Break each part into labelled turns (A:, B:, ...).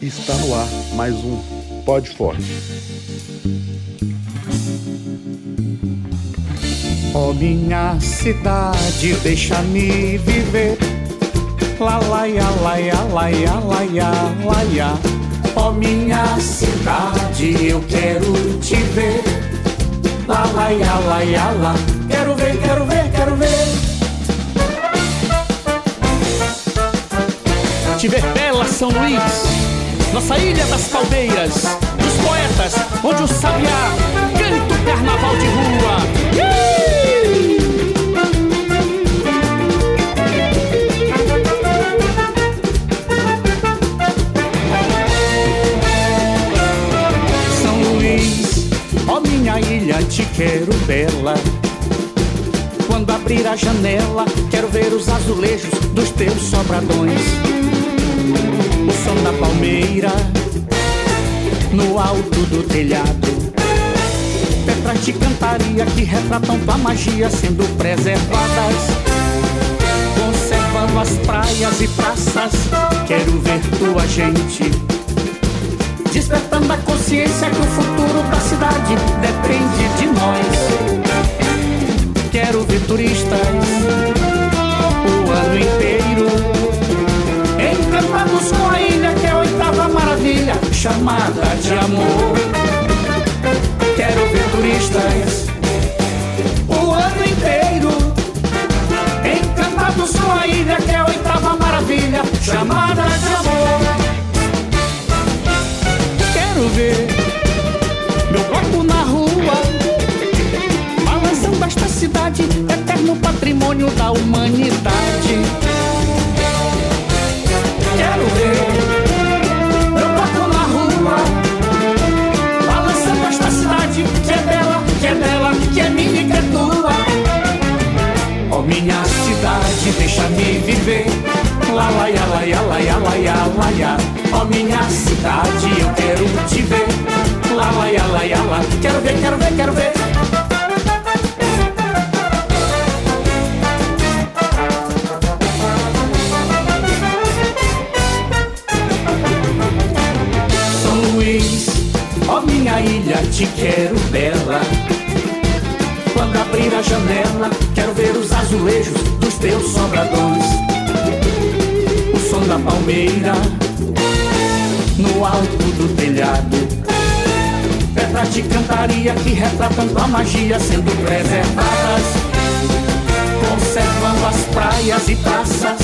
A: Está no ar mais um Pod Forte.
B: Ó oh, minha cidade, deixa-me viver. La la ya, la ya, la ya, la ya, la ya. Ó oh, minha cidade, eu quero te ver. La la ya, la ya, la. Quero ver, quero ver, quero ver. Te ver bela São Luís, nossa ilha das palmeiras, dos poetas, onde o sabiá canta o carnaval de rua. São Luís, ó minha ilha, te quero bela. Quando abrir a janela, quero ver os azulejos dos teus sobradões o som da palmeira no alto do telhado. Petras de cantaria que retratam tua magia sendo preservadas. Conservando as praias e praças, quero ver tua gente. Despertando a consciência que o futuro da cidade depende de nós. Quero ver turistas chamada de amor. Quero ver turistas o ano inteiro, encantados com a ilha que é a oitava maravilha, chamada de amor. Quero ver meu corpo na rua, balançando esta cidade, eterno patrimônio da humanidade Ó minha cidade, eu quero te ver. La la ya la ya la. Quero ver, quero ver, quero ver. minha ilha te quero bela. Quando abrir a janela, quero ver os azulejos dos teus sobradões. O som da palmeira no alto do telhado. Pedras de cantaria que retratam tua magia sendo preservadas. Conservando as praias e praças,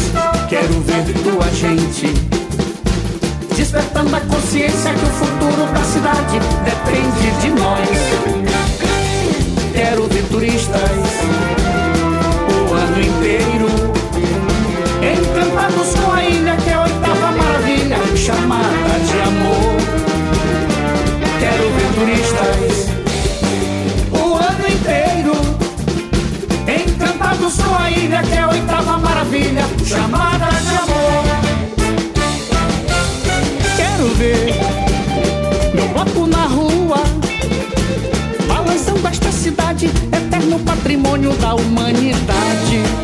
B: quero ver tua gente despertando a consciência que o futuro da cidade depende de nós. Quero ver turistas o ano inteiro, encantados com a é a chamada de amor. Quero ver turistas o ano inteiro, encantados com a ilha que é a oitava maravilha, chamada de amor quero ver meu bloco na rua, balançando esta cidade, eterno patrimônio da humanidade.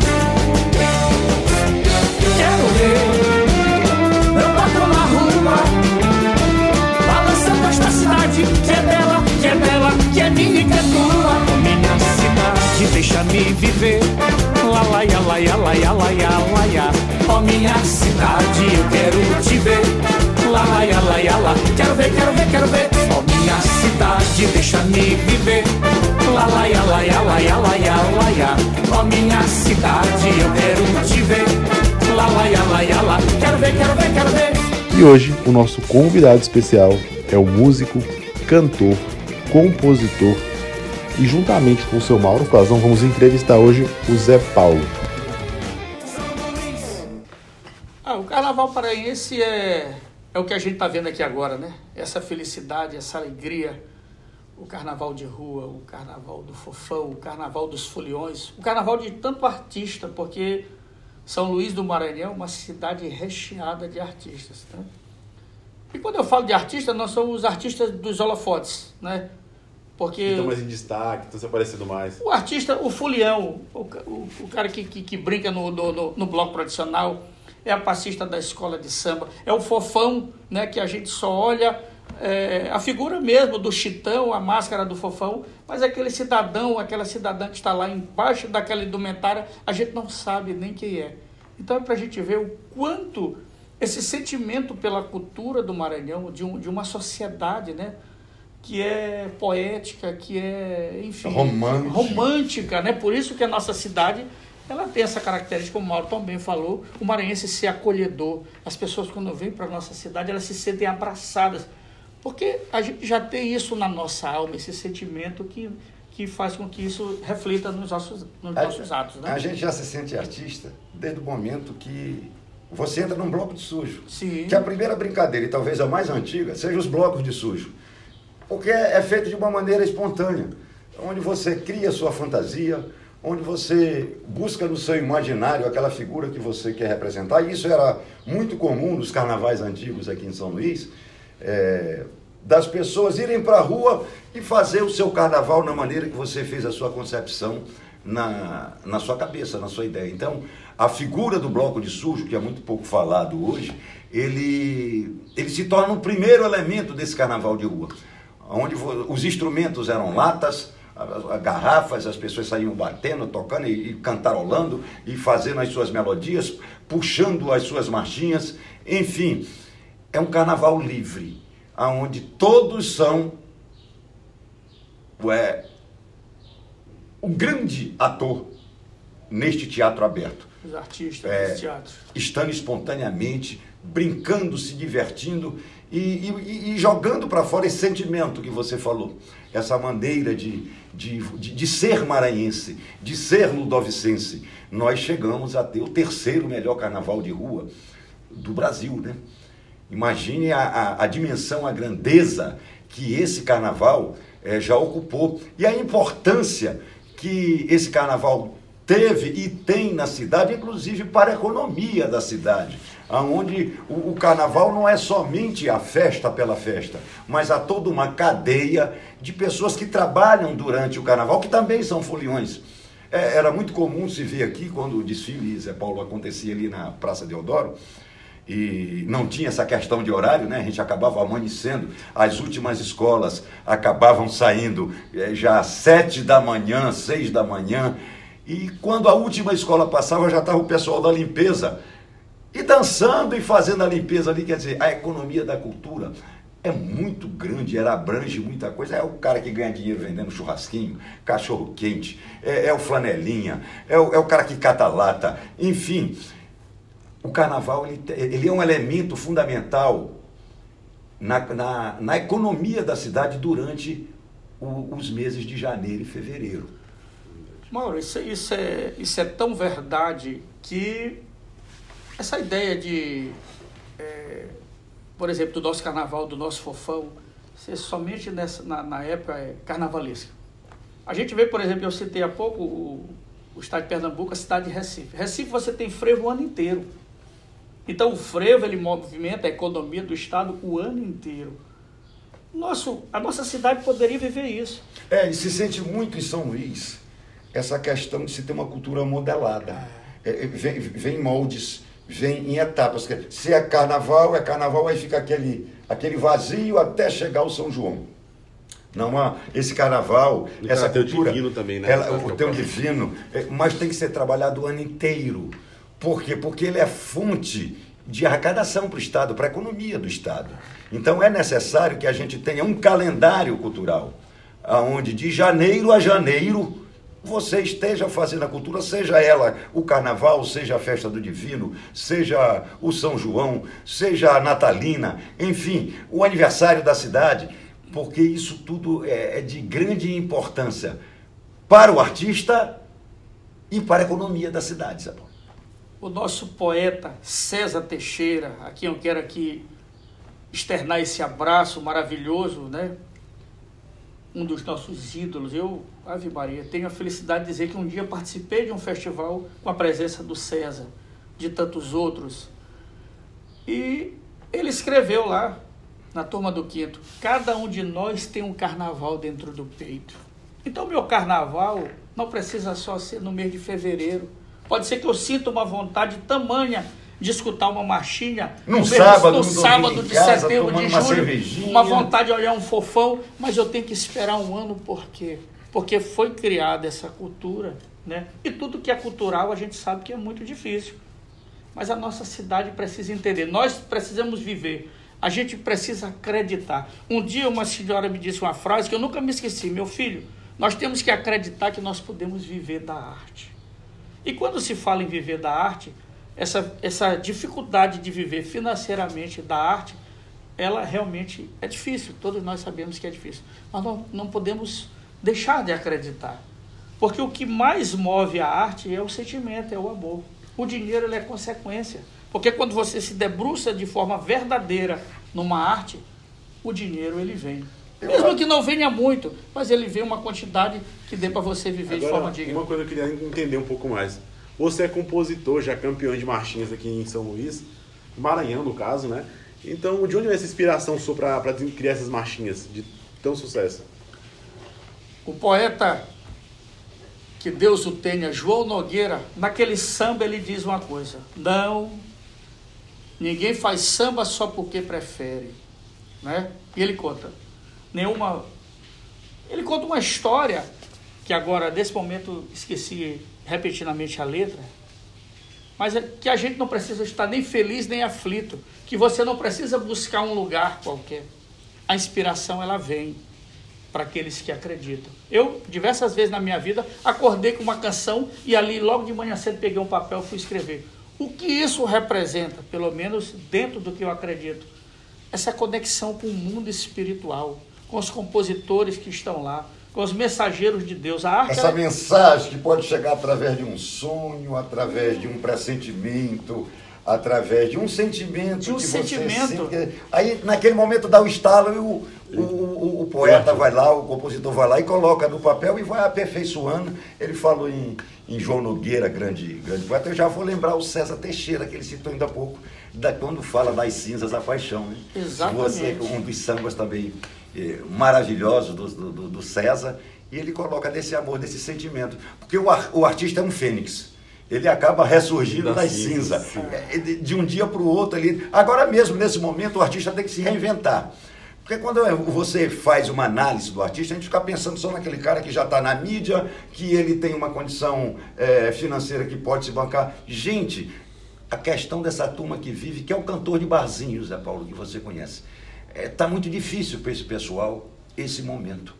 B: Deixa-me viver. La la ya la ya la ya la ya la ya. Ó oh, minha cidade, eu quero te ver lá, lá, lá, lá, Quero ver, quero ver, quero ver. Ó oh, minha cidade, deixa-me viver. Lá, lá, lá, lá, lá, lá, lá, Ó oh, minha cidade, eu quero te ver. Lá, lá, lá, lá, Quero ver, quero ver, quero ver.
A: E hoje o nosso convidado especial é o músico, cantor, compositor e juntamente com o seu Mauro Frazão vamos entrevistar hoje o Zé Paulo.
B: Ah, o carnaval paraense é é o que a gente está vendo aqui agora, né? Essa felicidade, essa alegria, o carnaval de rua, o carnaval do fofão, o carnaval dos foliões, o carnaval de tanto artista, porque São Luís do Maranhão é uma cidade recheada de artistas, né? E quando eu falo de artista, nós somos os artistas dos holofotes, né?
A: Porque estão mais em destaque, estão se aparecendo mais.
B: O artista, o folião, o, o, o cara que, que, que brinca no, no, no, no bloco tradicional, é a passista da escola de samba, é o fofão, né, que a gente só olha é, a figura mesmo do chitão, a máscara do fofão, mas aquele cidadão, aquela cidadã que está lá embaixo daquela indumentária, a gente não sabe nem quem é. Então é para a gente ver o quanto esse sentimento pela cultura do Maranhão, de, um, de uma sociedade, né? Que é poética, que é, enfim,
A: romântica.
B: romântica, né? Por isso que a nossa cidade ela tem essa característica, como o Mauro também falou, o maranhense ser acolhedor. As pessoas, quando vêm para a nossa cidade, elas se sentem abraçadas. Porque a gente já tem isso na nossa alma, esse sentimento que, que faz com que isso reflita nos nossos, nos a, nossos atos. Né?
C: A gente já se sente artista desde o momento que você entra num bloco de sujo.
B: Sim.
C: Que a primeira brincadeira, e talvez a mais antiga, seja os blocos de sujo. Porque é, é feito de uma maneira espontânea, onde você cria sua fantasia, onde você busca no seu imaginário aquela figura que você quer representar. E isso era muito comum nos carnavais antigos aqui em São Luís é, das pessoas irem para a rua e fazer o seu carnaval na maneira que você fez a sua concepção na, na sua cabeça, na sua ideia. Então, a figura do bloco de sujo, que é muito pouco falado hoje, ele, ele se torna o primeiro elemento desse carnaval de rua, onde os instrumentos eram latas, garrafas, as pessoas saíam batendo, tocando e, e cantarolando e fazendo as suas melodias, puxando as suas marchinhas, enfim, é um carnaval livre, aonde todos são é, o grande ator neste teatro aberto.
B: Os artistas é, desse teatro.
C: Estando espontaneamente, brincando, se divertindo e, e, e jogando para fora esse sentimento que você falou. Essa maneira de, de, de, de ser maranhense, de ser ludovicense. Nós chegamos a ter o terceiro melhor carnaval de rua do Brasil, né? Imagine a, a, a dimensão, a grandeza que esse carnaval é, já ocupou e a importância que esse carnaval teve e tem na cidade, inclusive para a economia da cidade, aonde o, o, carnaval não é somente a festa pela festa, mas há toda uma cadeia de pessoas que trabalham durante o carnaval, que também são foliões. É, era muito comum se ver aqui, quando o desfile Zé Paulo acontecia ali na Praça Deodoro, e não tinha essa questão de horário, né? A gente acabava amanhecendo, as últimas escolas acabavam saindo é, já às sete da manhã, seis da manhã, e quando a última escola passava já estava o pessoal da limpeza e dançando e fazendo a limpeza ali, quer dizer, a economia da cultura é muito grande, ela abrange muita coisa. É o cara que ganha dinheiro vendendo churrasquinho, cachorro quente, é, é o flanelinha, é o, é o cara que cata lata, enfim o carnaval ele, ele é um elemento fundamental na, na, na economia da cidade durante o, os meses de janeiro e fevereiro.
B: Mauro, isso, isso, é, isso é tão verdade que essa ideia de, é, por exemplo, do nosso carnaval, do nosso fofão, ser somente nessa, na, na época é carnavalesca. A gente vê, por exemplo, eu citei há pouco o, o estado de Pernambuco, a cidade de Recife. Recife você tem frevo o ano inteiro. Então o frevo ele movimenta a economia do estado o ano inteiro. Nosso, a nossa cidade poderia viver isso.
C: É, e se sente muito em São Luís essa questão de se ter uma cultura modelada. É, é vem, vem moldes, vem em etapas. Se é carnaval, é carnaval, aí fica aquele, aquele vazio até chegar o São João. Não há esse carnaval,
A: e
C: essa
A: cultura. divino também, né?
C: Ela, o teu divino, é, mas tem que ser trabalhado o ano inteiro. Por quê? Porque ele é fonte de arrecadação para o Estado, para a economia do Estado. Então é necessário que a gente tenha um calendário cultural, onde de janeiro a janeiro você esteja fazendo a cultura, seja ela o carnaval, seja a festa do divino, seja o São João, seja a Natalina, enfim, o aniversário da cidade, porque isso tudo é, é de grande importância para o artista e para a economia da cidade, sabe?
B: o nosso poeta César Teixeira, a quem eu quero aqui externar esse abraço maravilhoso, né? Um dos nossos ídolos. Eu, Ave Maria, tenho a felicidade de dizer que um dia participei de um festival com a presença do César, de tantos outros. E ele escreveu lá, na turma do quinto, cada um de nós tem um carnaval dentro do peito. Então, meu carnaval não precisa só ser no mês de fevereiro Pode ser que eu sinta uma vontade tamanha de escutar uma marchinha
C: Num
B: no
C: sábado,
B: no sábado de
C: casa,
B: setembro, de
C: uma
B: julho,
C: cervejinha.
B: uma vontade de olhar um fofão, mas eu tenho que esperar um ano por quê? Porque foi criada essa cultura, né? E tudo que é cultural a gente sabe que é muito difícil. Mas a nossa cidade precisa entender. Nós precisamos viver. A gente precisa acreditar. Um dia uma senhora me disse uma frase que eu nunca me esqueci. Meu filho, nós temos que acreditar que nós podemos viver da arte. E quando se fala em viver da arte, essa, essa dificuldade de viver financeiramente da arte, ela realmente é difícil. Todos nós sabemos que é difícil. Mas não, não podemos deixar de acreditar. Porque o que mais move a arte é o sentimento, é o amor. O dinheiro ele é consequência. Porque quando você se debruça de forma verdadeira numa arte, o dinheiro ele vem. Mesmo que não venha muito, mas ele vem uma quantidade que dê para você viver de forma
A: Agora,
B: digna.
A: uma coisa que eu queria entender um pouco mais. Você é compositor, já campeão de marchinhas aqui em São Luís, Maranhão no caso, né? Então, de onde vem essa inspiração para criar essas marchinhas de tão sucesso?
B: O poeta, que Deus o tenha, João Nogueira, naquele samba ele diz uma coisa: Não, ninguém faz samba só porque prefere. Né? E ele conta: Nenhuma. Ele conta uma história, que agora, nesse momento, esqueci repetidamente a letra, mas é que a gente não precisa estar nem feliz nem aflito, que você não precisa buscar um lugar qualquer. A inspiração ela vem para aqueles que acreditam. Eu, diversas vezes na minha vida, acordei com uma canção e ali, logo de manhã cedo, peguei um papel e fui escrever. O que isso representa, pelo menos dentro do que eu acredito? Essa conexão com o mundo espiritual, com os compositores que estão lá, com os mensageiros de Deus. A arte
C: Essa
B: ela-
C: mensagem que pode chegar através de um sonho, através de um pressentimento, através de um sentimento
B: De um
C: que
B: sentimento.
C: você sente. Aí, naquele momento, dá o estalo e o, o, o, o poeta vai lá, o compositor vai lá e coloca no papel e vai aperfeiçoando. Ele falou em, em João Nogueira, grande, grande poeta. Eu já vou lembrar o César Teixeira, que ele citou ainda há pouco, da, quando fala das cinzas da paixão. Né?
B: Exatamente.
C: Você, um dos sambas também maravilhosos do, do, do- César, e ele coloca desse amor, desse sentimento. Porque o, o artista é um fênix. Ele acaba ressurgindo
A: Das
C: das
A: cinzas,
C: cinzas. É, De, um dia para o outro ali. Agora mesmo, nesse momento, o artista tem que se reinventar. Porque quando você faz uma análise do artista, a gente fica pensando só naquele cara que já está na mídia, que ele tem uma condição eh, financeira que pode se bancar. Gente, a questão dessa turma que vive, que é o cantor de barzinho, Zé Paulo, que você conhece. Está muito difícil para esse pessoal esse momento.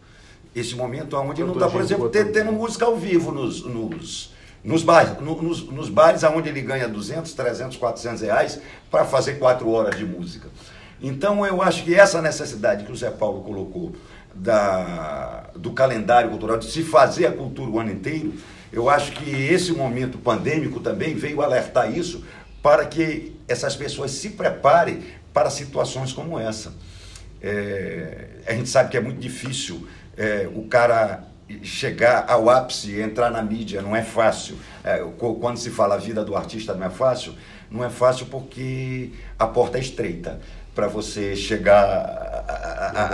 C: Esse momento onde não está, por exemplo, tendo música ao vivo nos, nos, nos, bares, no- nos, nos bares onde ele ganha 200, 300, 400 reais para fazer quatro horas de música. Então, eu acho que essa necessidade que o Zé Paulo colocou da, do calendário cultural, de se fazer a cultura o ano inteiro, eu acho que esse momento pandêmico também veio alertar isso para que essas pessoas se preparem para situações como essa. É, a gente sabe que é muito difícil é, o cara chegar ao ápice, entrar na mídia, não é fácil. É, quando se fala a vida do artista não é fácil, não é fácil porque a porta é estreita para você chegar a,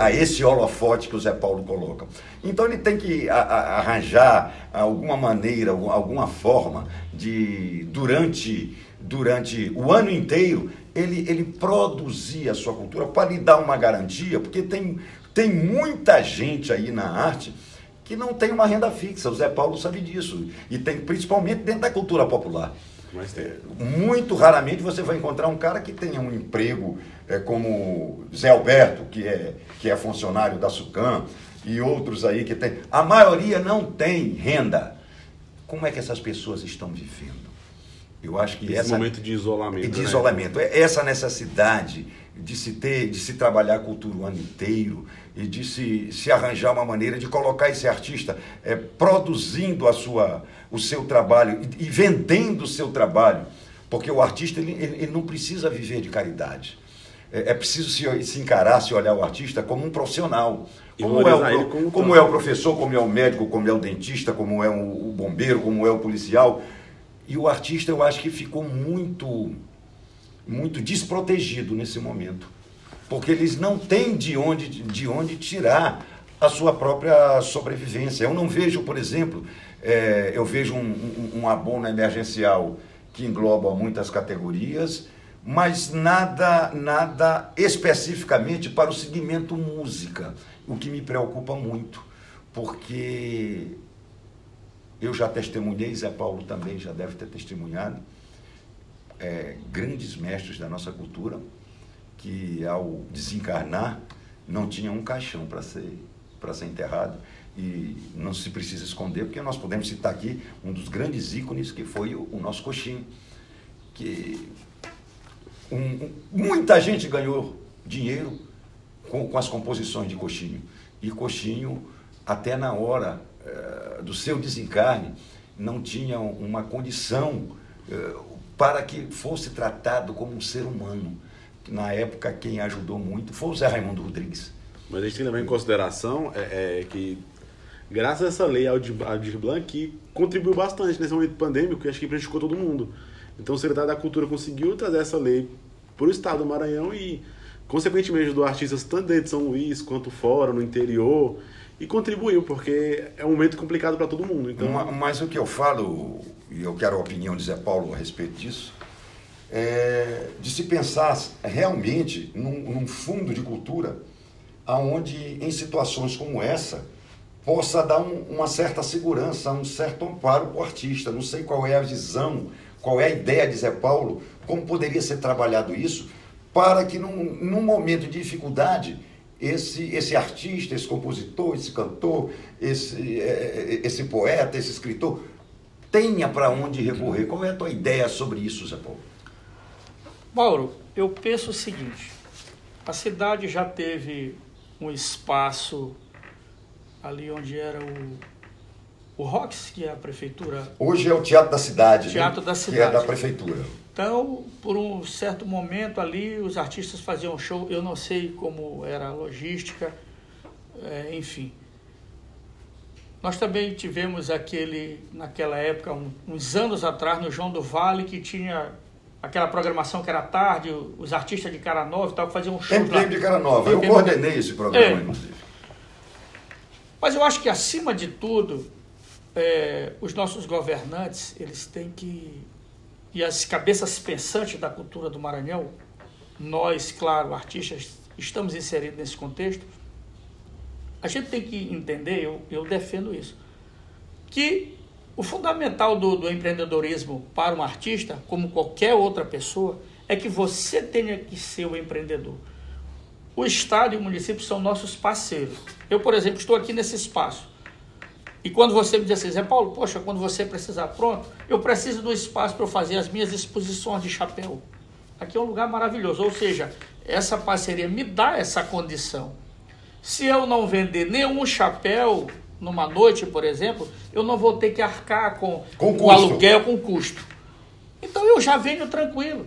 C: a- a- esse holofote que o Zé Paulo coloca. Então ele tem que a- arranjar alguma maneira, algum- alguma forma de, durante, durante o ano inteiro, ele, ele produzir a sua cultura para lhe dar uma garantia, porque tem, tem muita gente aí na arte que não tem uma renda fixa. O Zé Paulo sabe disso. E tem principalmente dentro da cultura popular. Muito raramente você vai encontrar um cara que tenha um emprego é, como Zé Alberto, que é, que é funcionário da SUCAM, e outros aí que tem. A maioria não tem renda. Como é que essas pessoas estão vivendo? Eu acho que
A: Esse
C: essa
A: momento de isolamento.
C: de
A: né?
C: isolamento. É Essa necessidade de se ter, de se trabalhar a cultura o ano inteiro e de se, se arranjar uma maneira de colocar esse artista é, produzindo a sua, o seu trabalho e, e vendendo o seu trabalho. Porque o artista ele, ele, ele não precisa viver de caridade. É, é preciso se, se encarar, se olhar o artista como um profissional.
A: E
C: Como é, o,
A: como
C: como é o professor, como é o médico, como é o dentista, como é o, o bombeiro, como é o policial. E o artista, eu acho que ficou muito, muito desprotegido nesse momento. Porque eles não têm de onde, de onde tirar a sua própria sobrevivência. Eu não vejo, por exemplo, eh, eu vejo um, um, um abono emergencial que engloba muitas categorias, mas nada, nada especificamente para o segmento música, o que me preocupa muito, porque eu já testemunhei, Zé Paulo também já deve ter testemunhado, é, grandes mestres da nossa cultura que ao desencarnar não tinham um caixão para ser, para ser enterrado e não se precisa esconder, porque nós podemos citar aqui um dos grandes ícones que foi o, o nosso coxinho, que um, muita gente ganhou dinheiro com, com, as composições de coxinho. E coxinho, até na hora do seu desencarne, não tinha uma condição eh, para que fosse tratado como um ser humano. Na época, quem ajudou muito foi o Zé Raimundo Rodrigues.
A: Mas a gente tem que levar em consideração é, é, que, graças a essa lei Aldir Blanc, que contribuiu bastante nesse momento pandêmico e acho que prejudicou todo mundo. Então o Secretário da Cultura conseguiu trazer essa lei para o Estado do Maranhão e, consequentemente, ajudou artistas tanto dentro de São Luís quanto fora, no interior, e contribuiu, porque é um momento complicado para todo mundo. Então...
C: Mas, mas, o que eu falo, e eu quero a opinião de Zé Paulo a respeito disso, é de se pensar realmente num, num fundo de cultura aonde em situações como essa possa dar um, uma certa segurança, um certo amparo para o artista. Não sei qual é a visão, qual é a ideia de Zé Paulo, como poderia ser trabalhado isso para que num, num momento de dificuldade esse, esse artista, esse compositor, esse cantor, esse, é, é, esse poeta, esse escritor, tenha para onde recorrer. Qual é a tua ideia sobre isso, Zé Paulo?
B: Mauro, eu penso o seguinte: a cidade já teve um espaço ali onde era o, o ROX, que é a prefeitura.
C: Hoje é o Teatro da Cidade.
B: Teatro
C: né?
B: da Cidade.
C: Que é da prefeitura.
B: Então, por um certo momento ali, os artistas faziam show, eu não sei como era a logística, é, enfim. Nós também tivemos aquele, naquela época, um, uns anos atrás, no João do Vale, que tinha aquela programação que era tarde, os artistas de Cara Nova e tal, que faziam um show.
C: Tempo de Cara Nova, eu coordenei esse programa,
B: é. inclusive. Mas eu acho que, acima de tudo, é, os nossos governantes, eles têm que e as cabeças pensantes da cultura do Maranhão, nós, claro, artistas, estamos inseridos nesse contexto, a gente tem que entender, eu, eu defendo isso, que o fundamental do, do empreendedorismo para um artista, como qualquer outra pessoa, é que você tenha que ser o empreendedor. O Estado e o município são nossos parceiros. Eu, por exemplo, estou aqui nesse espaço. E quando você me diz assim, Zé Paulo, poxa, quando você precisar pronto, eu preciso do espaço para eu fazer as minhas exposições de chapéu. Aqui é um lugar maravilhoso, ou seja, essa parceria me dá essa condição. Se eu não vender nenhum chapéu numa noite, por exemplo, eu não vou ter que arcar com,
C: com
B: o aluguel, com custo. Então eu já venho tranquilo.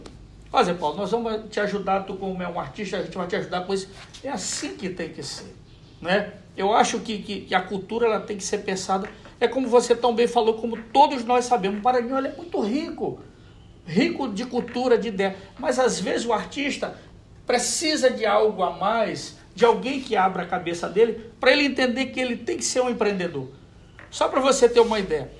B: Ó, Zé Paulo, nós vamos te ajudar, tu como é um artista, a gente vai te ajudar com isso. É assim que tem que ser, né? Eu acho que, que, que, a cultura ela tem que ser pensada. É como você tão bem falou, como todos nós sabemos. O Maranhão é muito rico. Rico de cultura, de ideia. Mas às vezes o artista precisa de algo a mais, de alguém que abra a cabeça dele, para ele entender que ele tem que ser um empreendedor. Só para você ter uma ideia.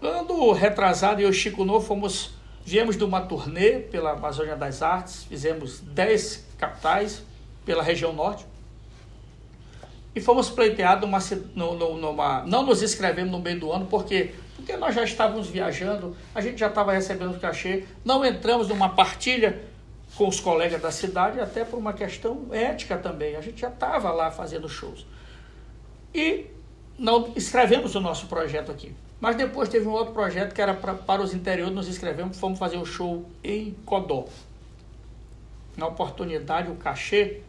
B: Ano retrasado, e o Chico Novo fomos, viemos de uma turnê pela Amazônia das Artes, fizemos 10 capitais pela região norte e fomos pleiteados numa, numa, não nos inscrevemos no meio do ano, porque porque nós já estávamos viajando, a gente já estava recebendo cachê, não entramos numa partilha com os colegas da cidade, até por uma questão ética também. A gente já estava lá fazendo shows. E não escrevemos o nosso projeto aqui. Mas depois teve um outro projeto que era pra, para os interiores, nos inscrevemos, fomos fazer o um show em Codó. Na oportunidade, o cachê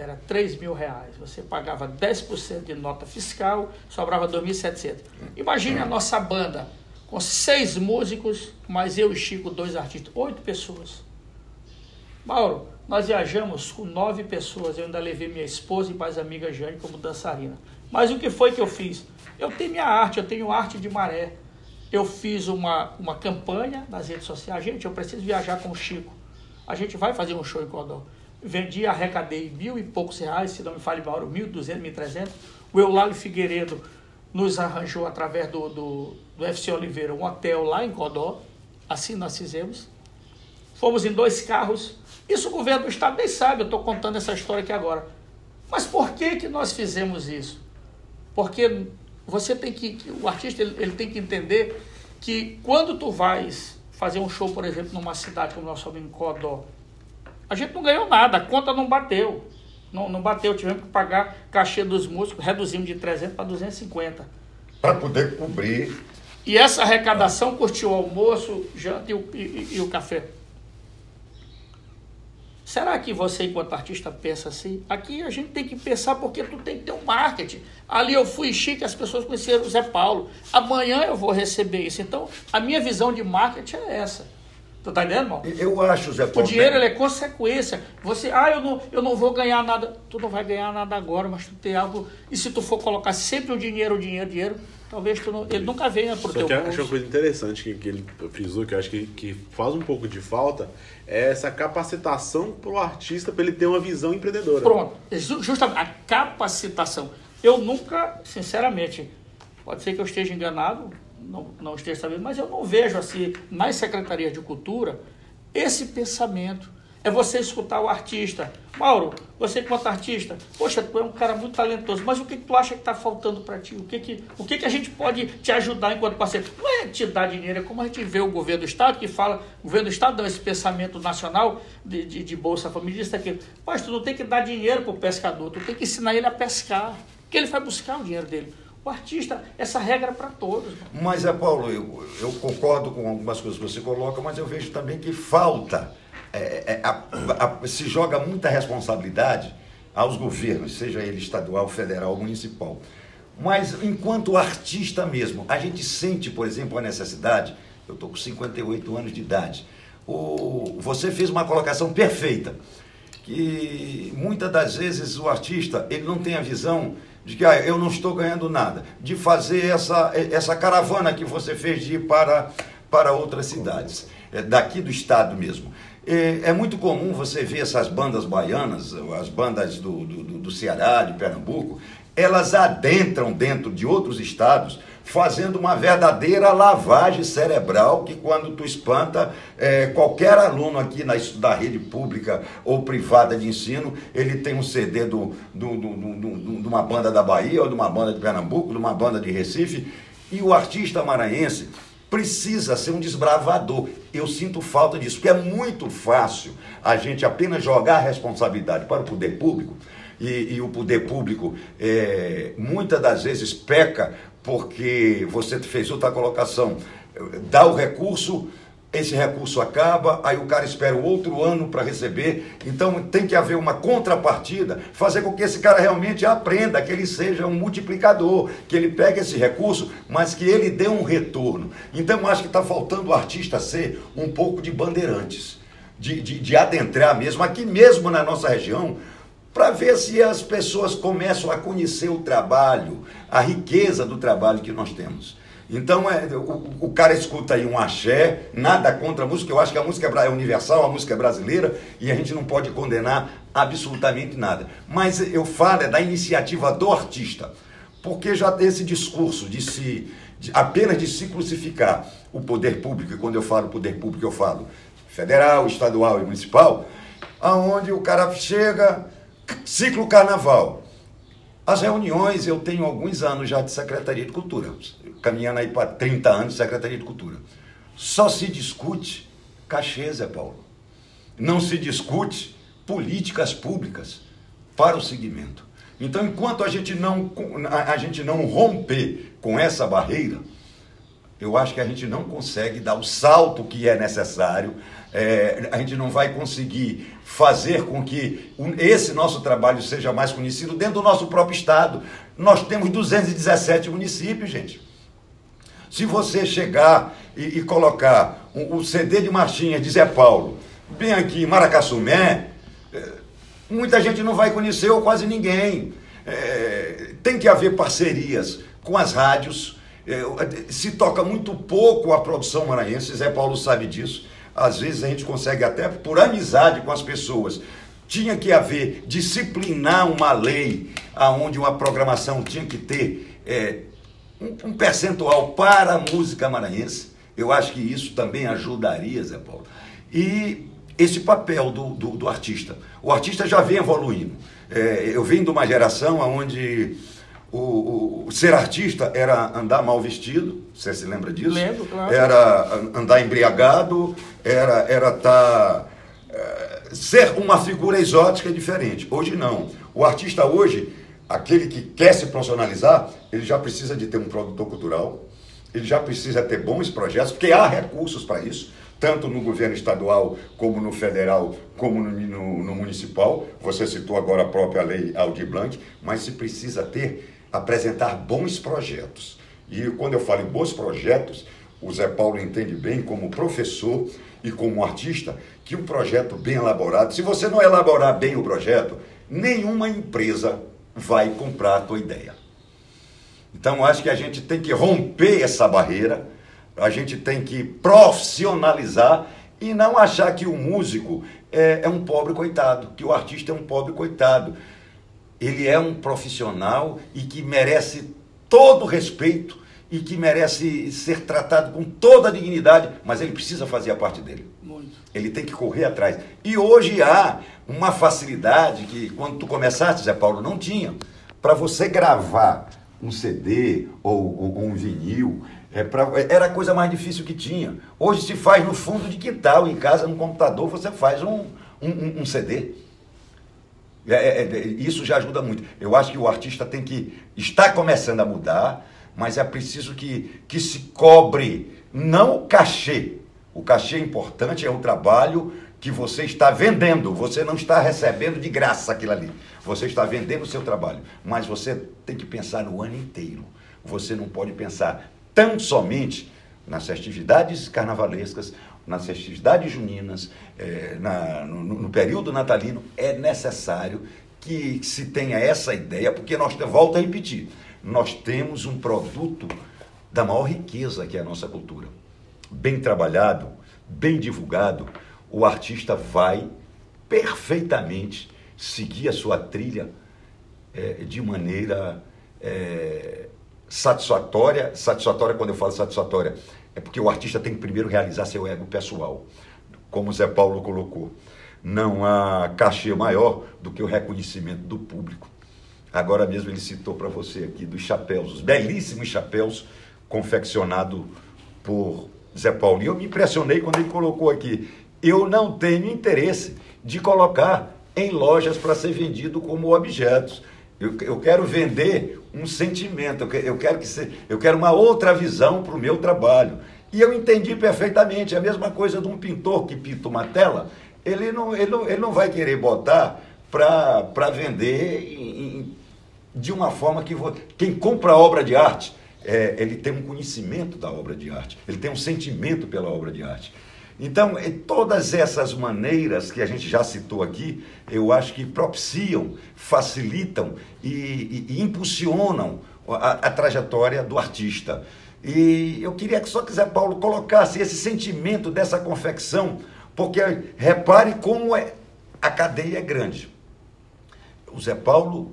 B: era 3 mil reais. Você pagava 10% de nota fiscal, sobrava 2.700. Imagine a nossa banda, com seis músicos, mais eu e Chico, dois artistas, oito pessoas. Mauro, nós viajamos com nove pessoas. Eu ainda levei minha esposa e mais amiga Jane como dançarina. Mas o que foi que eu fiz? Eu tenho minha arte, eu tenho arte de maré. Eu fiz uma, uma campanha nas redes sociais. Gente, eu preciso viajar com o Chico. A gente vai fazer um show em Codó vendi, arrecadei mil e poucos reais, se não me fale mal, mil duzentos, mil trezentos. O Eulalio Figueiredo nos arranjou, através do, do, do FC Oliveira, um hotel lá em Codó. Assim nós fizemos. Fomos em dois carros. Isso o governo do estado nem sabe, eu estou contando essa história aqui agora. Mas por que, que nós fizemos isso? Porque você tem que, o artista ele, ele tem que entender que quando tu vais fazer um show, por exemplo, numa cidade como nós somos em Codó, a gente não ganhou nada, a conta não bateu. Não, não bateu, tivemos que pagar cachê dos músicos, reduzimos de 300 para 250.
C: Para poder cobrir.
B: E essa arrecadação curtiu o almoço, janta e o, e, e o café. Será que você, enquanto artista, pensa assim? Aqui a gente tem que pensar porque tu tem que ter um marketing. Ali eu fui chique, as pessoas conheceram o Zé Paulo. Amanhã eu vou receber isso. Então, a minha visão de marketing é essa. Tu tá entendendo, irmão?
C: Eu acho, Zé Paulo.
B: O dinheiro ele é consequência. Você, ah, eu não, eu não vou ganhar nada. Tu não vai ganhar nada agora, mas tu tem algo. E se tu for colocar sempre o dinheiro, o dinheiro, o dinheiro, talvez tu não, ele nunca venha pro
A: Só
B: teu
A: que eu acho uma coisa interessante que, que ele frisou, que eu acho que, que faz um pouco de falta, é essa capacitação pro artista para ele ter uma visão empreendedora.
B: Pronto, Ju- justamente a capacitação. Eu nunca, sinceramente, pode ser que eu esteja enganado, não, não esteja sabendo, mas eu não vejo assim nas secretarias de cultura esse pensamento. É você escutar o artista. Mauro, você enquanto artista, poxa, tu é um cara muito talentoso, mas o que, que tu acha que está faltando para ti? O, que, que, o que, que a gente pode te ajudar enquanto parceiro? Não é te dar dinheiro, é como a gente vê o governo do Estado que fala, o governo do Estado dá esse pensamento nacional de, de, de Bolsa Família, isso aqui. Tu não tem que dar dinheiro para o pescador, tu tem que ensinar ele a pescar, porque ele vai buscar o dinheiro dele. O artista, essa regra é para todos.
C: Mas, é, Paulo, eu, eu concordo com algumas coisas que você coloca, mas eu vejo também que falta, é, é, a- a- se joga muita responsabilidade aos governos, seja ele estadual, federal municipal. Mas, enquanto artista mesmo, a gente sente, por exemplo, a necessidade, eu estou com 58 anos de idade, o, você fez uma colocação perfeita, que muitas das vezes o artista ele não tem a visão de que ah, eu não estou ganhando nada, de fazer essa, essa caravana que você fez de ir para, para outras cidades, é, daqui do estado mesmo. É, é muito comum você ver essas bandas baianas, as bandas do, do- do Ceará, de Pernambuco, elas adentram dentro de outros estados fazendo uma verdadeira lavagem cerebral que quando tu espanta é, qualquer aluno aqui na, da rede pública ou privada de ensino, ele tem um CD do, do, do, do- de uma banda da Bahia, ou de uma banda de Pernambuco, de uma banda de Recife, e o artista maranhense precisa ser um desbravador. Eu sinto falta disso, porque é muito fácil a gente apenas jogar a responsabilidade para o poder público, e, e o poder público é, muitas das vezes peca porque você fez outra colocação, dá o recurso, esse recurso acaba, aí o cara espera o outro ano para receber. Então tem que haver uma contrapartida, fazer com que esse cara realmente aprenda, que ele seja um multiplicador, que ele pegue esse recurso, mas que ele dê um retorno. Então acho que está faltando o artista ser um pouco de bandeirantes, de, de, de adentrar mesmo, aqui mesmo na nossa região, para ver se as pessoas começam a conhecer o trabalho, a riqueza do trabalho que nós temos. Então, é, o, o cara escuta aí um axé, nada contra a música, eu acho que a música é é universal, a música é brasileira, e a gente não pode condenar absolutamente nada. Mas eu falo é da iniciativa do artista, porque já tem esse discurso de se, de- apenas de se crucificar o poder público, e quando eu falo poder público, eu falo federal, estadual e municipal, aonde o cara chega, ciclo carnaval. As reuniões, eu tenho alguns anos já de Secretaria de Cultura, caminhando aí para 30 anos de Secretaria de Cultura. Só se discute cachê, Zé Paulo. Não se discute políticas públicas para o segmento. Então, enquanto a gente não, a, gente não romper com essa barreira, eu acho que a gente não consegue dar o salto que é necessário, é, a gente não vai conseguir fazer com que esse nosso trabalho seja mais conhecido dentro do nosso próprio estado. Nós temos 217 municípios, gente. Se você chegar e, e colocar o, o CD de marchinha de Zé Paulo, bem aqui em Maracassumé, eh, muita gente não vai conhecer ou quase ninguém. Eh, tem que haver parcerias com as rádios. Eh, se toca muito pouco a produção maranhense, Zé Paulo sabe disso. Às vezes a gente consegue até por amizade com as pessoas. Tinha que haver disciplinar uma lei aonde uma programação tinha que ter eh, um, um percentual para a música maranhense. Eu acho que isso também ajudaria, Zé Paulo. E esse papel do, do, do artista. O artista já vem evoluindo. É, eu venho de uma geração onde o, o, ser artista era andar mal vestido, você se lembra disso?
B: Lembro, claro.
C: Era andar embriagado, era era tá, é, ser uma figura exótica diferente. Hoje não. O artista hoje, aquele que quer se profissionalizar, ele já precisa de ter um produtor cultural, ele já precisa ter bons projetos, porque há recursos para isso tanto no governo estadual, como no federal, como no, no, no, municipal. Você citou agora a própria lei Aldir Blanc, mas se precisa ter, apresentar bons projetos. E quando eu falo em bons projetos, o Zé Paulo entende bem como professor e como artista que um projeto bem elaborado, se você não elaborar bem o projeto, nenhuma empresa vai comprar a tua ideia. Então, acho que a gente tem que romper essa barreira a gente tem que profissionalizar e não achar que o músico é, é um pobre coitado, que o artista é um pobre coitado. Ele é um profissional e que merece todo respeito e que merece ser tratado com toda a dignidade, mas ele precisa fazer a parte dele.
B: Muito.
C: Ele tem que correr atrás. E hoje há uma facilidade que, quando tu começaste, Zé Paulo, não tinha. Para você gravar um CD ou, ou, um vinil, é pra, era a coisa mais difícil que tinha. Hoje se faz no fundo de quintal, em casa, no computador, você faz um, um, um CD. É, é, é, isso já ajuda muito. Eu acho que o artista tem que. Está começando a mudar, mas é preciso que, que se cobre, não o cachê. O cachê é importante, é o trabalho que você está vendendo. Você não está recebendo de graça aquilo ali. Você está vendendo o seu trabalho. Mas você tem que pensar no ano inteiro. Você não pode pensar tão somente nas festividades carnavalescas, nas festividades juninas, é, na, no, no, período natalino, é necessário que se tenha essa ideia, porque nós, volto a repetir, nós temos um produto da maior riqueza que é a nossa cultura. Bem trabalhado, bem divulgado, o artista vai perfeitamente seguir a sua trilha é, de maneira é, satisfatória. Satisfatória, quando eu falo satisfatória, é porque o artista tem que primeiro realizar seu ego pessoal, como Zé Paulo colocou. Não há cachê maior do que o reconhecimento do público. Agora mesmo ele citou para você aqui dos chapéus, os belíssimos chapéus confeccionados por Zé Paulo. E eu me impressionei quando ele colocou aqui. Eu não tenho interesse de colocar em lojas para ser vendido como objetos. Eu, eu quero vender um sentimento, eu quero, que se, eu quero uma outra visão para o meu trabalho. E eu entendi perfeitamente, é a mesma coisa de um pintor que pinta uma tela, ele não, ele não, ele não vai querer botar para vender em, em, de uma forma que quem compra obra de arte, é, ele tem um conhecimento da obra de arte, ele tem um sentimento pela obra de arte. Então, todas essas maneiras que a gente já citou aqui, eu acho que propiciam, facilitam e, e, e impulsionam a, a, trajetória do artista. E eu queria que só Zé Paulo colocasse esse sentimento dessa confecção, porque repare como é, a cadeia é grande. O Zé Paulo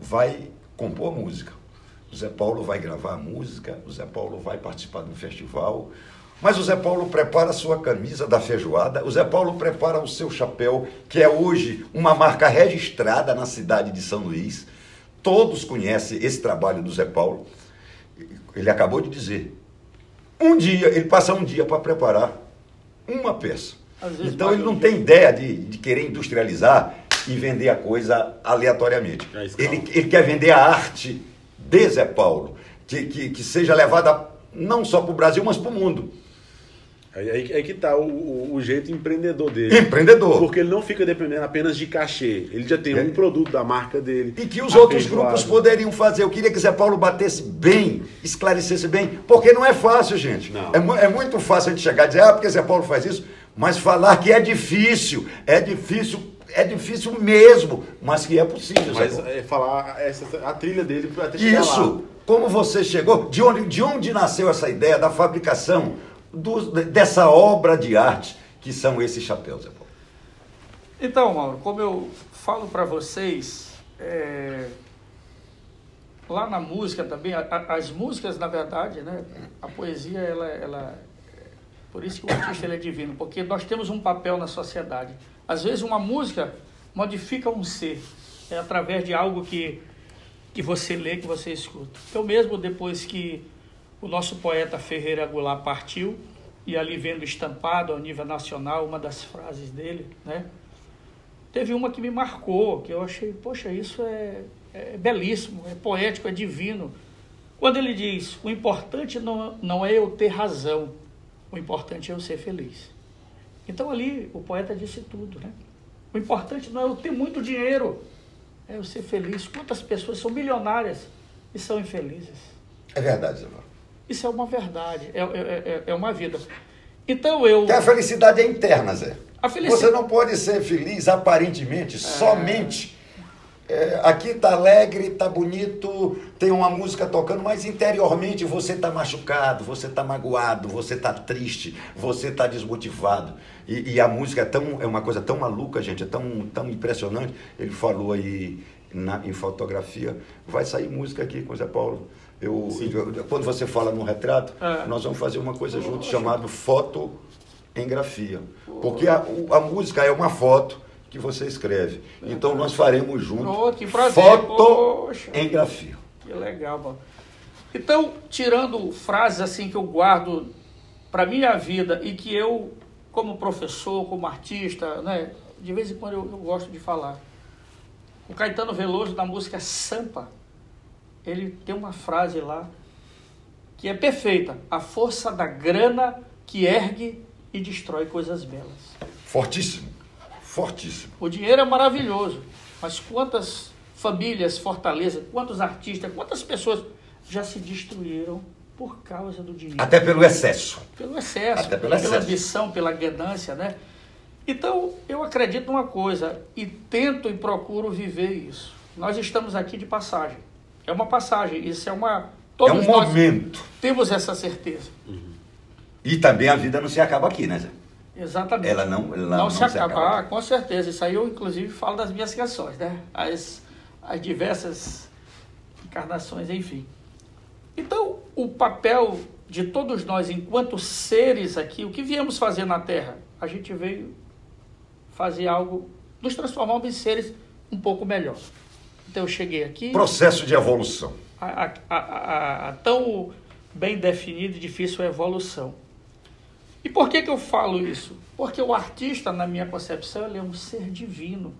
C: vai compor música, o Zé Paulo vai gravar música, o Zé Paulo vai participar de um festival, mas o Zé Paulo prepara a sua camisa da feijoada, o Zé Paulo prepara o seu chapéu, que é hoje uma marca registrada na cidade de São Luís. Todos conhecem esse trabalho do Zé Paulo. Ele acabou de dizer. Um dia, ele passa um dia para preparar uma peça. Então ele não tem ideia de, de querer industrializar e vender a coisa aleatoriamente. É ele, ele quer vender a arte de Zé Paulo, que, que, que seja levada não só para o Brasil, mas para o mundo.
A: Aí, aí, que tá o, o, jeito empreendedor dele.
C: Empreendedor.
A: Porque ele não fica dependendo apenas de cachê. Ele já tem é. um produto da marca dele.
C: E que os outros grupos poderiam fazer. Eu queria que Zé Paulo batesse bem, esclarecesse bem. Porque não é fácil, gente. Não. É, é muito fácil a gente chegar e dizer, ah, porque Zé Paulo faz isso. Mas falar que é difícil. É difícil é difícil mesmo, mas que é possível.
A: Mas é, falar essa, a trilha dele para
C: ter Isso. Lá. Como você chegou? De onde, de onde nasceu essa ideia da fabricação do, dessa obra de arte que são esses chapéus, Zé Paulo?
B: Então, Mauro, como eu falo para vocês, é, lá na música também, a, a, as músicas, na verdade, né, a poesia, ela, ela, Por isso que o artista ele é divino, porque nós temos um papel na sociedade. Às vezes uma música modifica um ser, é através de algo que, que você lê, que você escuta. Eu mesmo, depois que o nosso poeta Ferreira Goulart partiu, e ali vendo estampado ao nível nacional uma das frases dele, né? Teve uma que me marcou, que eu achei, poxa, isso é, é belíssimo, é poético, é divino. Quando ele diz, o importante não, não é eu ter razão, o importante é eu ser feliz. Então ali o poeta disse tudo, né? O importante não é eu ter muito dinheiro, é eu ser feliz. Quantas pessoas são milionárias e são infelizes?
C: É verdade, Zé
B: Isso é uma verdade, é, é, é, é uma vida. Então eu.
C: Que a felicidade é interna, Zé.
B: Felicidade...
C: Você não pode ser feliz aparentemente, é... somente. É, aqui está alegre, está bonito, tem uma música tocando, mas interiormente você está machucado, você está magoado, você está triste, você está desmotivado. E, e, a música é, tão, é uma coisa tão maluca, gente, é tão, tão impressionante. Ele falou aí na, em fotografia, vai sair música aqui com o Zé Paulo. Eu, eu, quando você fala no retrato, é. nós vamos fazer uma coisa junto chamado foto em grafia. Porque a, a música é uma foto que você escreve. Então nós faremos junto
B: oh, que prazer.
C: foto Poxa. em grafia.
B: Que legal, mano. Então, tirando frases assim que eu guardo para minha vida e que eu, como professor, como artista, né, de vez em quando eu, eu gosto de falar. O Caetano Veloso, na música Sampa, ele tem uma frase lá que é perfeita. A força da grana que ergue e destrói coisas belas.
C: Fortíssimo, fortíssimo.
B: O dinheiro é maravilhoso, mas quantas famílias, Fortaleza, quantos artistas, quantas pessoas já se destruíram por causa do dinheiro?
C: Até pelo excesso.
B: Pelo excesso,
C: Até pelo
B: pela
C: excesso.
B: ambição, pela ganância, né? Então, eu acredito numa coisa e tento e procuro viver isso. Nós estamos aqui de passagem. É uma passagem, isso é uma.
C: Todos é um momento.
B: Temos essa certeza.
C: Uhum. E também a vida não se acaba aqui, né, Zé?
B: Exatamente.
C: Ela não, ela não,
B: não
C: se,
B: se acaba, com certeza. Isso aí eu, inclusive, falo das minhas canções, né? As, as diversas encarnações, enfim. Então, o papel de todos nós, enquanto seres aqui, o que viemos fazer na Terra? A gente veio fazer algo, nos transformamos em seres um pouco melhor. Então, eu cheguei aqui.
C: Processo de evolução.
B: A, a, a, a tão bem definida e difícil evolução. E por que, que eu falo isso? Porque o artista, na minha concepção, ele é um ser divino.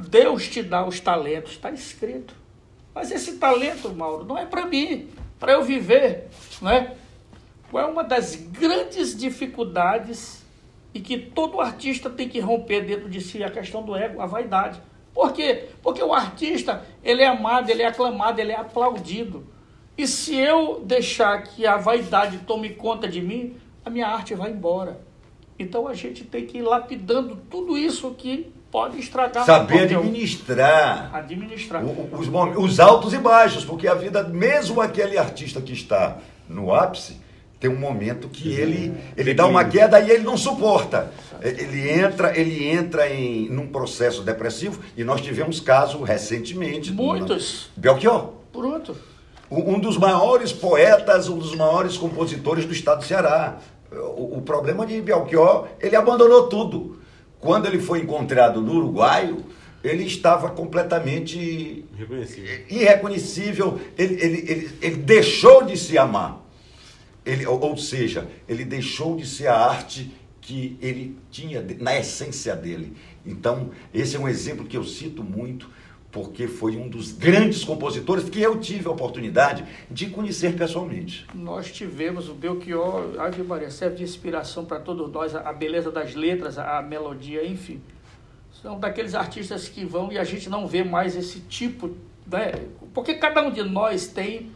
B: Deus te dá os talentos, está escrito. Mas esse talento, Mauro, não é para mim, para eu viver, não é? Qual é uma das grandes dificuldades e que todo artista tem que romper dentro de si a questão do ego, a vaidade. Por quê? Porque o artista, ele é amado, ele é aclamado, ele é aplaudido. E se eu deixar que a vaidade tome conta de mim, a minha arte vai embora. Então a gente tem que ir lapidando tudo isso que pode estragar.
C: Saber administrar.
B: Administrar.
C: Os, os altos e baixos, porque a vida, mesmo aquele artista que está no ápice, tem um momento que ele, ele dá uma queda e ele não suporta. Ele entra, ele entra em num processo depressivo e nós tivemos caso recentemente.
B: Muitos.
C: Belchior.
B: Pronto.
C: Um dos maiores poetas, um dos maiores compositores do estado do Ceará. O, o problema de Belchior, ele abandonou tudo. Quando ele foi encontrado no Uruguaio, ele estava completamente irreconhecível. Ele, ele, ele, ele deixou de se amar. Ele, ou, ou seja, ele deixou de ser a arte que ele tinha na essência dele. Então, esse é um exemplo que eu cito muito porque foi um dos grandes compositores que eu tive a oportunidade de conhecer pessoalmente.
B: Nós tivemos o Belchior, Ave Maria, serve de inspiração para todos nós, a beleza das letras, a melodia, enfim. São daqueles artistas que vão e a gente não vê mais esse tipo, né? Porque cada um de nós tem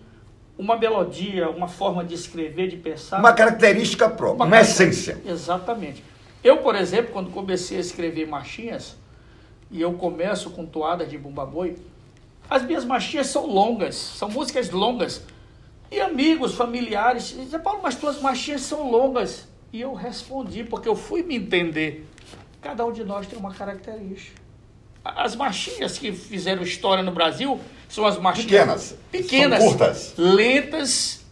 B: uma melodia, uma forma de escrever, de pensar.
C: Uma característica própria, uma, uma essência.
B: Exatamente. Eu, por exemplo, quando comecei a escrever marchinhas, e eu começo com toadas de bumba boi, as minhas marchinhas são longas, são músicas longas. E amigos, familiares, dizem, Paulo, mas tuas marchinhas são longas. E eu respondi, porque eu fui me entender. Cada um de nós tem uma característica. As marchinhas que fizeram história no Brasil são as marchinhas
C: pequenas,
B: pequenas
C: curtas,
B: lentas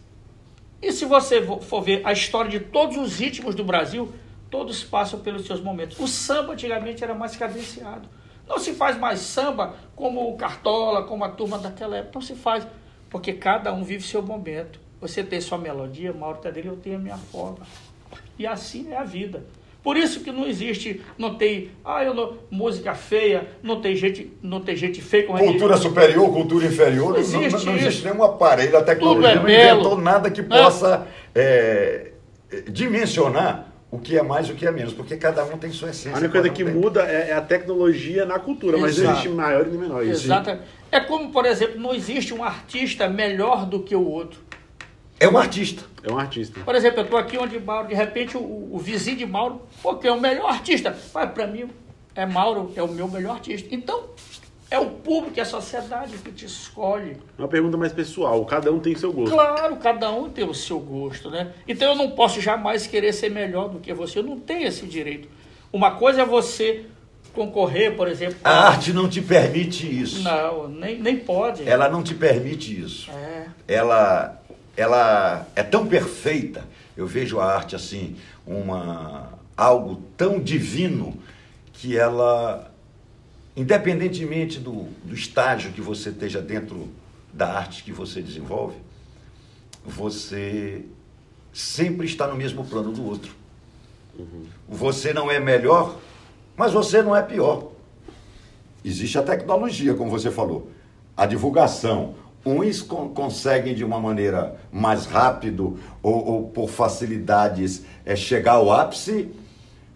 B: E se você for ver a história de todos os ritmos do Brasil, todos passam pelos seus momentos. O samba antigamente era mais cadenciado. Não se faz mais samba como o Cartola, como a turma daquela época. Não se faz, porque cada um vive seu momento. Você tem sua melodia, Mauro dele, eu tenho a minha forma. E assim é a vida. Por isso que não existe, não tem, ah, eu não, música feia, não tem gente, não tem gente feia com
C: cultura superior, cultura inferior, não existe, não, não, não existe nenhum aparelho, a tecnologia é não inventou nada que possa é, dimensionar o que é mais e o que é menos, porque cada um tem sua essência.
A: A única coisa que tem. muda é, é, a tecnologia na cultura, Exato. mas não existe maior e menor.
B: Exato. É como, por exemplo, não existe um artista melhor do que o outro.
C: É um artista.
A: É um artista.
B: Por exemplo, eu estou aqui onde Mauro, de repente o, o vizinho de Mauro, porque é o melhor artista. Mas para mim, é Mauro, é o meu melhor artista. Então, é o público, é a sociedade que te escolhe.
A: Uma pergunta mais pessoal, cada um tem seu gosto.
B: Claro, cada um tem o seu gosto, né? Então eu não posso jamais querer ser melhor do que você, eu não tenho esse direito. Uma coisa é você concorrer, por exemplo.
C: A arte não te permite isso.
B: Não, nem, nem pode.
C: Ela não te permite isso. É. Ela ela é tão perfeita. Eu vejo a arte assim, uma algo tão divino que ela, independentemente do, do estágio que você esteja dentro da arte que você desenvolve, você sempre está no mesmo plano do outro. Uhum. Você não é melhor, mas você não é pior. Existe a tecnologia, como você falou, a divulgação, Uns con conseguem de uma maneira mais rápido ou, ou por facilidades é, chegar ao ápice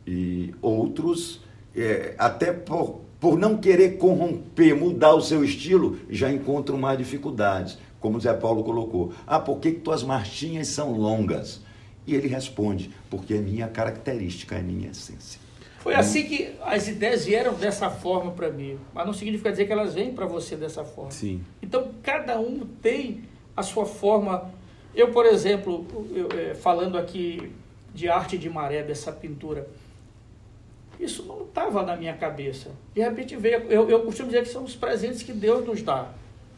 C: e outros é, até por, por não querer corromper, mudar o seu estilo, já encontram mais dificuldades. Como o Zé Paulo colocou, ah, por que, que tuas marchinhas são longas? E ele responde, porque é minha característica, é minha essência.
B: Foi assim que as ideias vieram dessa forma para mim, mas não significa dizer que elas vêm para você dessa forma.
A: Sim.
B: Então, cada um tem a sua forma. Eu, por exemplo, eu, é, falando aqui de arte de maré, dessa pintura, isso não estava na minha cabeça. De repente veio, eu, eu costumo dizer que são os presentes que Deus nos dá.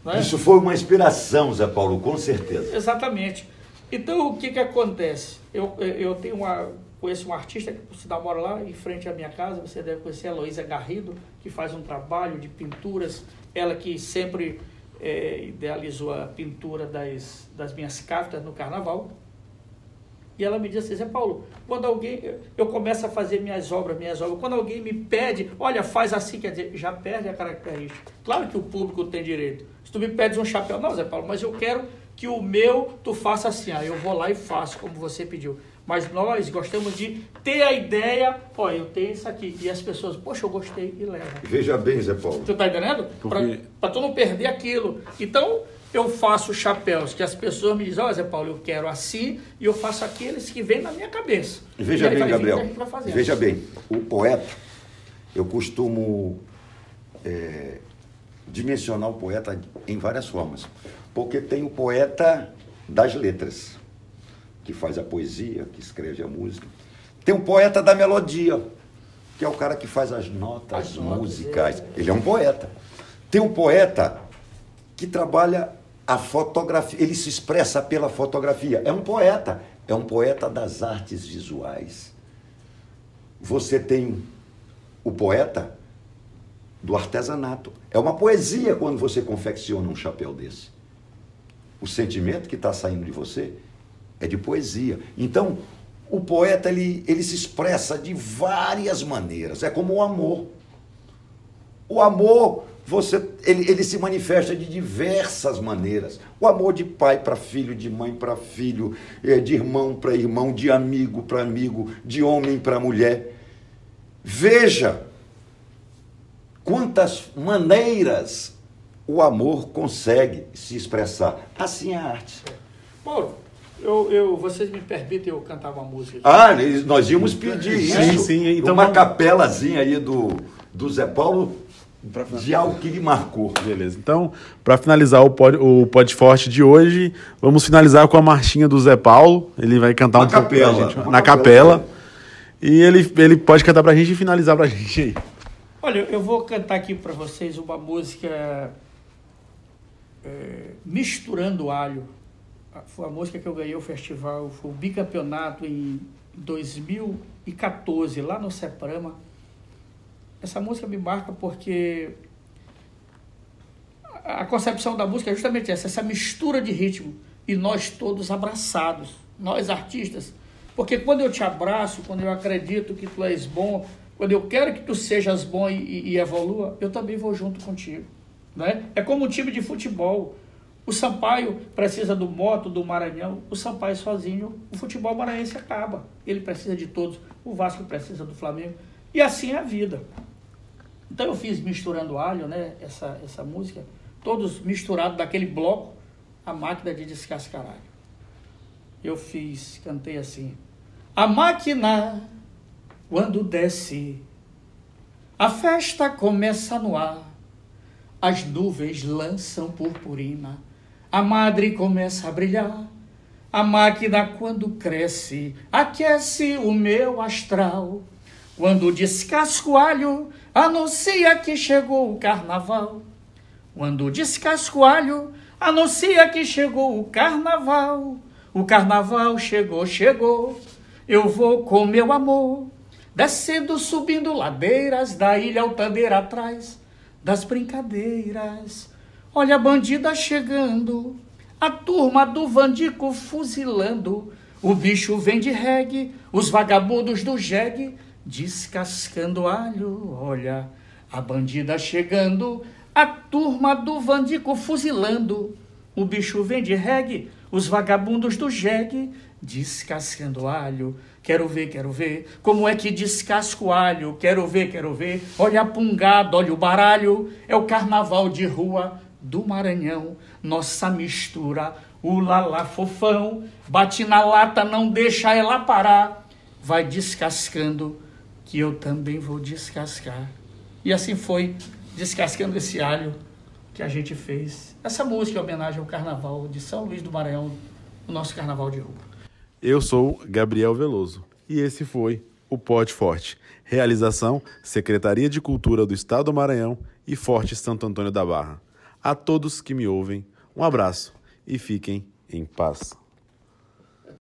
C: Né? Isso foi uma inspiração, Zé Paulo, com certeza.
B: Exatamente. Então, o que, que acontece? Eu, eu tenho uma Conheço um artista que se dá mora lá em frente à minha casa, você deve conhecer a Heloísa Garrido, que faz um trabalho de pinturas, ela que sempre é, idealizou a pintura das, das minhas cartas no carnaval. E ela me disse assim, Zé Paulo, quando alguém, eu começo a fazer minhas obras, minhas obras, quando alguém me pede, olha, faz assim, quer dizer, já perde a característica. Claro que o público tem direito. Se tu me pedes um chapéu, não, Zé Paulo, mas eu quero que o meu tu faça assim, aí eu vou lá e faço como você pediu. Mas nós gostamos de ter a ideia, ó, eu tenho isso aqui. E as pessoas, poxa, eu gostei e leva.
C: Veja bem, Zé Paulo.
B: Tu tá entendendo? Porque... Para tu não perder aquilo. Então, eu faço chapéus que as pessoas me dizem, ó, oh, Zé Paulo, eu quero assim, e eu faço aqueles que vêm na minha cabeça.
C: Veja bem, Gabriel. Veja bem, o poeta, eu costumo é, dimensionar o poeta em várias formas. Porque tem o poeta das letras que faz a poesia, que escreve a música. Tem um poeta da melodia, que é o cara que faz as notas as musicais. Notas, é. Ele é um poeta. Tem um poeta que trabalha a fotografia, ele se expressa pela fotografia. É um poeta, é um poeta das artes visuais. Você tem o poeta do artesanato. É uma poesia quando você confecciona um chapéu desse. O sentimento que está saindo de você é de poesia. Então, o poeta ele, ele se expressa de várias maneiras. É como o amor. O amor, você, ele, ele se manifesta de diversas maneiras. O amor de pai para filho, de mãe para filho, é, de irmão para irmão, de amigo para amigo, de homem para mulher. Veja quantas maneiras o amor consegue se expressar. Assim é a arte.
B: Paulo, eu, eu, vocês me permitem eu cantar uma música?
C: Ah, nós íamos pedir sim, isso. Sim, então uma vamos... capelazinha aí do, do Zé Paulo de algo que lhe marcou.
A: Beleza. Então, para finalizar o pod, o pod forte de hoje, vamos finalizar com a marchinha do Zé Paulo. Ele vai cantar uma um capela, pouco pra gente, na capela. capela. E ele, ele pode cantar pra gente e finalizar pra gente aí.
B: Olha, eu vou cantar aqui para vocês uma música é, Misturando Alho foi a música que eu ganhei o festival, foi o bicampeonato em 2014, lá no Seprama. Essa música me marca porque a concepção da música é justamente essa, essa mistura de ritmo e nós todos abraçados, nós artistas. Porque quando eu te abraço, quando eu acredito que tu és bom, quando eu quero que tu sejas bom e, e evolua, eu também vou junto contigo. Né? É como um time de futebol. O Sampaio precisa do Moto, do Maranhão. O Sampaio sozinho, o futebol maranhense acaba. Ele precisa de todos. O Vasco precisa do Flamengo. E assim é a vida. Então eu fiz misturando alho, né? Essa, essa música, todos misturados daquele bloco, a máquina de descascar alho. Eu fiz, cantei assim. A máquina, quando desce, a festa começa no ar. As nuvens lançam purpurina, a madre começa a brilhar. A máquina, quando cresce, aquece o meu astral. Quando descasca o alho, anuncia que chegou o carnaval. Quando descasca o alho, anuncia que chegou o carnaval. O carnaval chegou, chegou. Eu vou com meu amor, descendo, subindo ladeiras da ilha Altaneira atrás das brincadeiras. Olha a bandida chegando, a turma do Vandico fuzilando. O bicho vem de reggae, os vagabundos do jegue descascando alho. Olha a bandida chegando, a turma do Vandico fuzilando. O bicho vem de reggae, os vagabundos do jegue descascando alho. Quero ver, quero ver como é que descasca o alho. Quero ver, quero ver. Olha a pungada, olha o baralho. É o carnaval de rua do Maranhão. Nossa mistura, o lalá fofão. Bate na lata, não deixa ela parar. Vai descascando que eu também vou descascar. E assim foi, descascando esse alho que a gente fez. Essa música é homenagem ao carnaval de São Luís do Maranhão, o nosso carnaval de rua.
A: Eu sou Gabriel Veloso e esse foi o Pote Forte. Realização: Secretaria de Cultura do Estado do Maranhão e Forte Santo Antônio da Barra. A todos que me ouvem, um abraço e fiquem em paz.